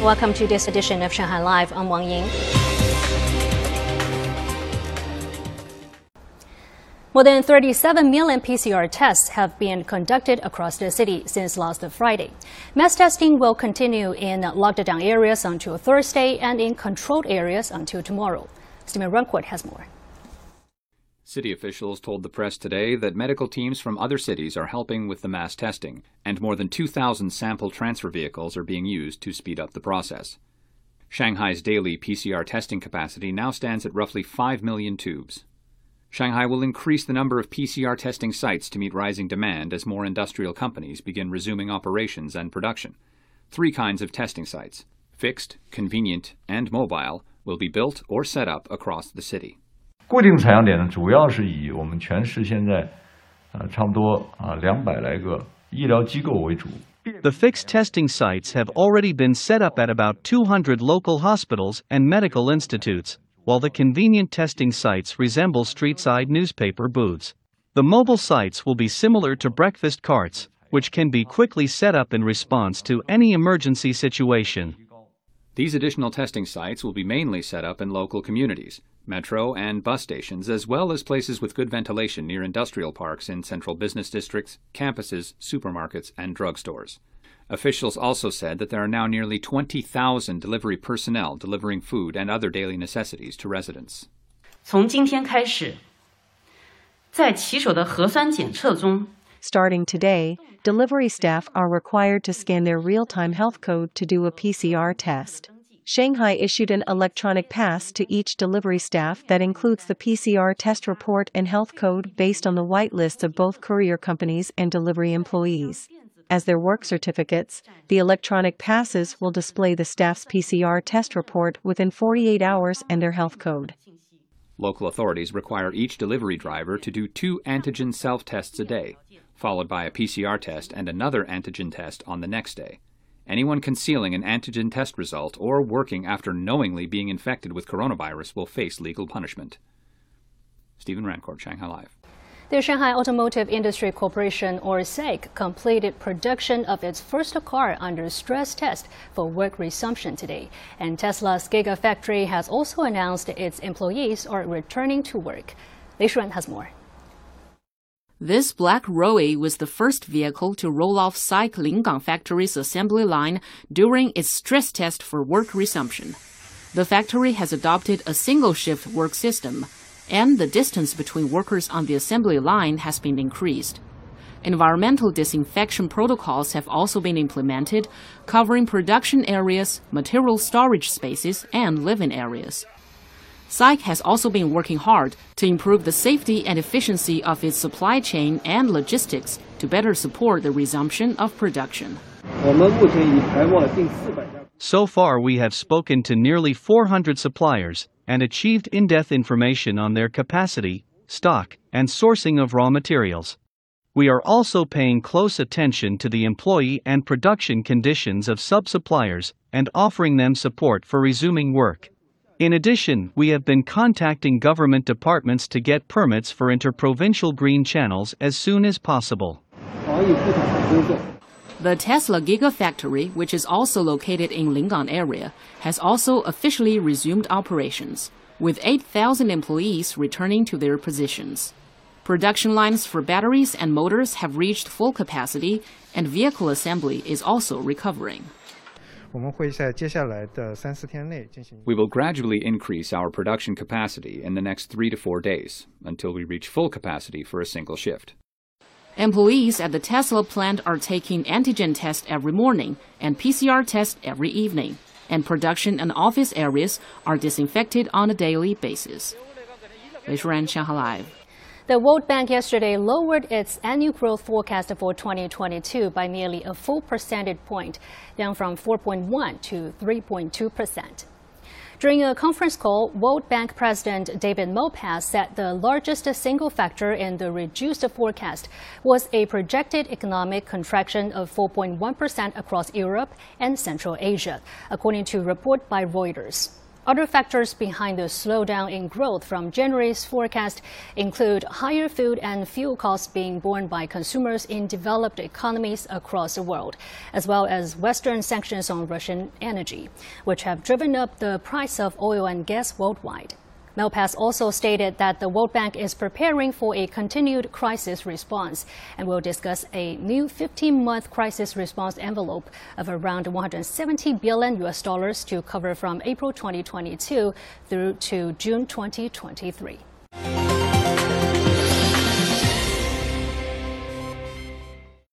Welcome to this edition of Shanghai Live. I'm Wang Ying. More than 37 million PCR tests have been conducted across the city since last Friday. Mass testing will continue in locked down areas until Thursday and in controlled areas until tomorrow. Stephen Rancourt has more. City officials told the press today that medical teams from other cities are helping with the mass testing, and more than 2,000 sample transfer vehicles are being used to speed up the process. Shanghai's daily PCR testing capacity now stands at roughly 5 million tubes. Shanghai will increase the number of PCR testing sites to meet rising demand as more industrial companies begin resuming operations and production. Three kinds of testing sites fixed, convenient, and mobile will be built or set up across the city. 固定采样点呢，主要是以我们全市现在，呃，差不多啊两百来个医疗机构为主。The fixed testing sites have already been set up at about 200 local hospitals and medical institutes, while the convenient testing sites resemble street-side newspaper booths. The mobile sites will be similar to breakfast carts, which can be quickly set up in response to any emergency situation. These additional testing sites will be mainly set up in local communities, metro and bus stations, as well as places with good ventilation near industrial parks in central business districts, campuses, supermarkets, and drugstores. Officials also said that there are now nearly 20,000 delivery personnel delivering food and other daily necessities to residents. 从今天开始，在骑手的核酸检测中 Starting today, delivery staff are required to scan their real time health code to do a PCR test. Shanghai issued an electronic pass to each delivery staff that includes the PCR test report and health code based on the white lists of both courier companies and delivery employees. As their work certificates, the electronic passes will display the staff's PCR test report within 48 hours and their health code. Local authorities require each delivery driver to do two antigen self tests a day, followed by a PCR test and another antigen test on the next day. Anyone concealing an antigen test result or working after knowingly being infected with coronavirus will face legal punishment. Stephen Rancourt, Shanghai Live. The Shanghai Automotive Industry Corporation, or SAIC, completed production of its first car under stress test for work resumption today. And Tesla's Gigafactory has also announced its employees are returning to work. Lei Shuan has more. This black Roewe was the first vehicle to roll off SAIC Lingang factory's assembly line during its stress test for work resumption. The factory has adopted a single shift work system, and the distance between workers on the assembly line has been increased. Environmental disinfection protocols have also been implemented, covering production areas, material storage spaces, and living areas. SAIC has also been working hard to improve the safety and efficiency of its supply chain and logistics to better support the resumption of production. So far, we have spoken to nearly 400 suppliers and achieved in depth information on their capacity, stock, and sourcing of raw materials. We are also paying close attention to the employee and production conditions of sub suppliers and offering them support for resuming work. In addition, we have been contacting government departments to get permits for interprovincial green channels as soon as possible. The Tesla Gigafactory, which is also located in Lingang area, has also officially resumed operations, with 8,000 employees returning to their positions. Production lines for batteries and motors have reached full capacity, and vehicle assembly is also recovering. We will gradually increase our production capacity in the next three to four days until we reach full capacity for a single shift. Employees at the Tesla plant are taking antigen tests every morning and PCR tests every evening, and production and office areas are disinfected on a daily basis. Wei Shuan, Shanghai Live. The World Bank yesterday lowered its annual growth forecast for 2022 by nearly a full percentage point, down from 4.1 to 3.2 percent. During a conference call, World Bank President David Malpass said the largest single factor in the reduced forecast was a projected economic contraction of 4.1% across Europe and Central Asia, according to a report by Reuters. Other factors behind the slowdown in growth from January's forecast include higher food and fuel costs being borne by consumers in developed economies across the world, as well as Western sanctions on Russian energy, which have driven up the price of oil and gas worldwide. Malpass also stated that the World Bank is preparing for a continued crisis response and will discuss a new 15-month crisis response envelope of around 170 billion US dollars to cover from April 2022 through to June 2023.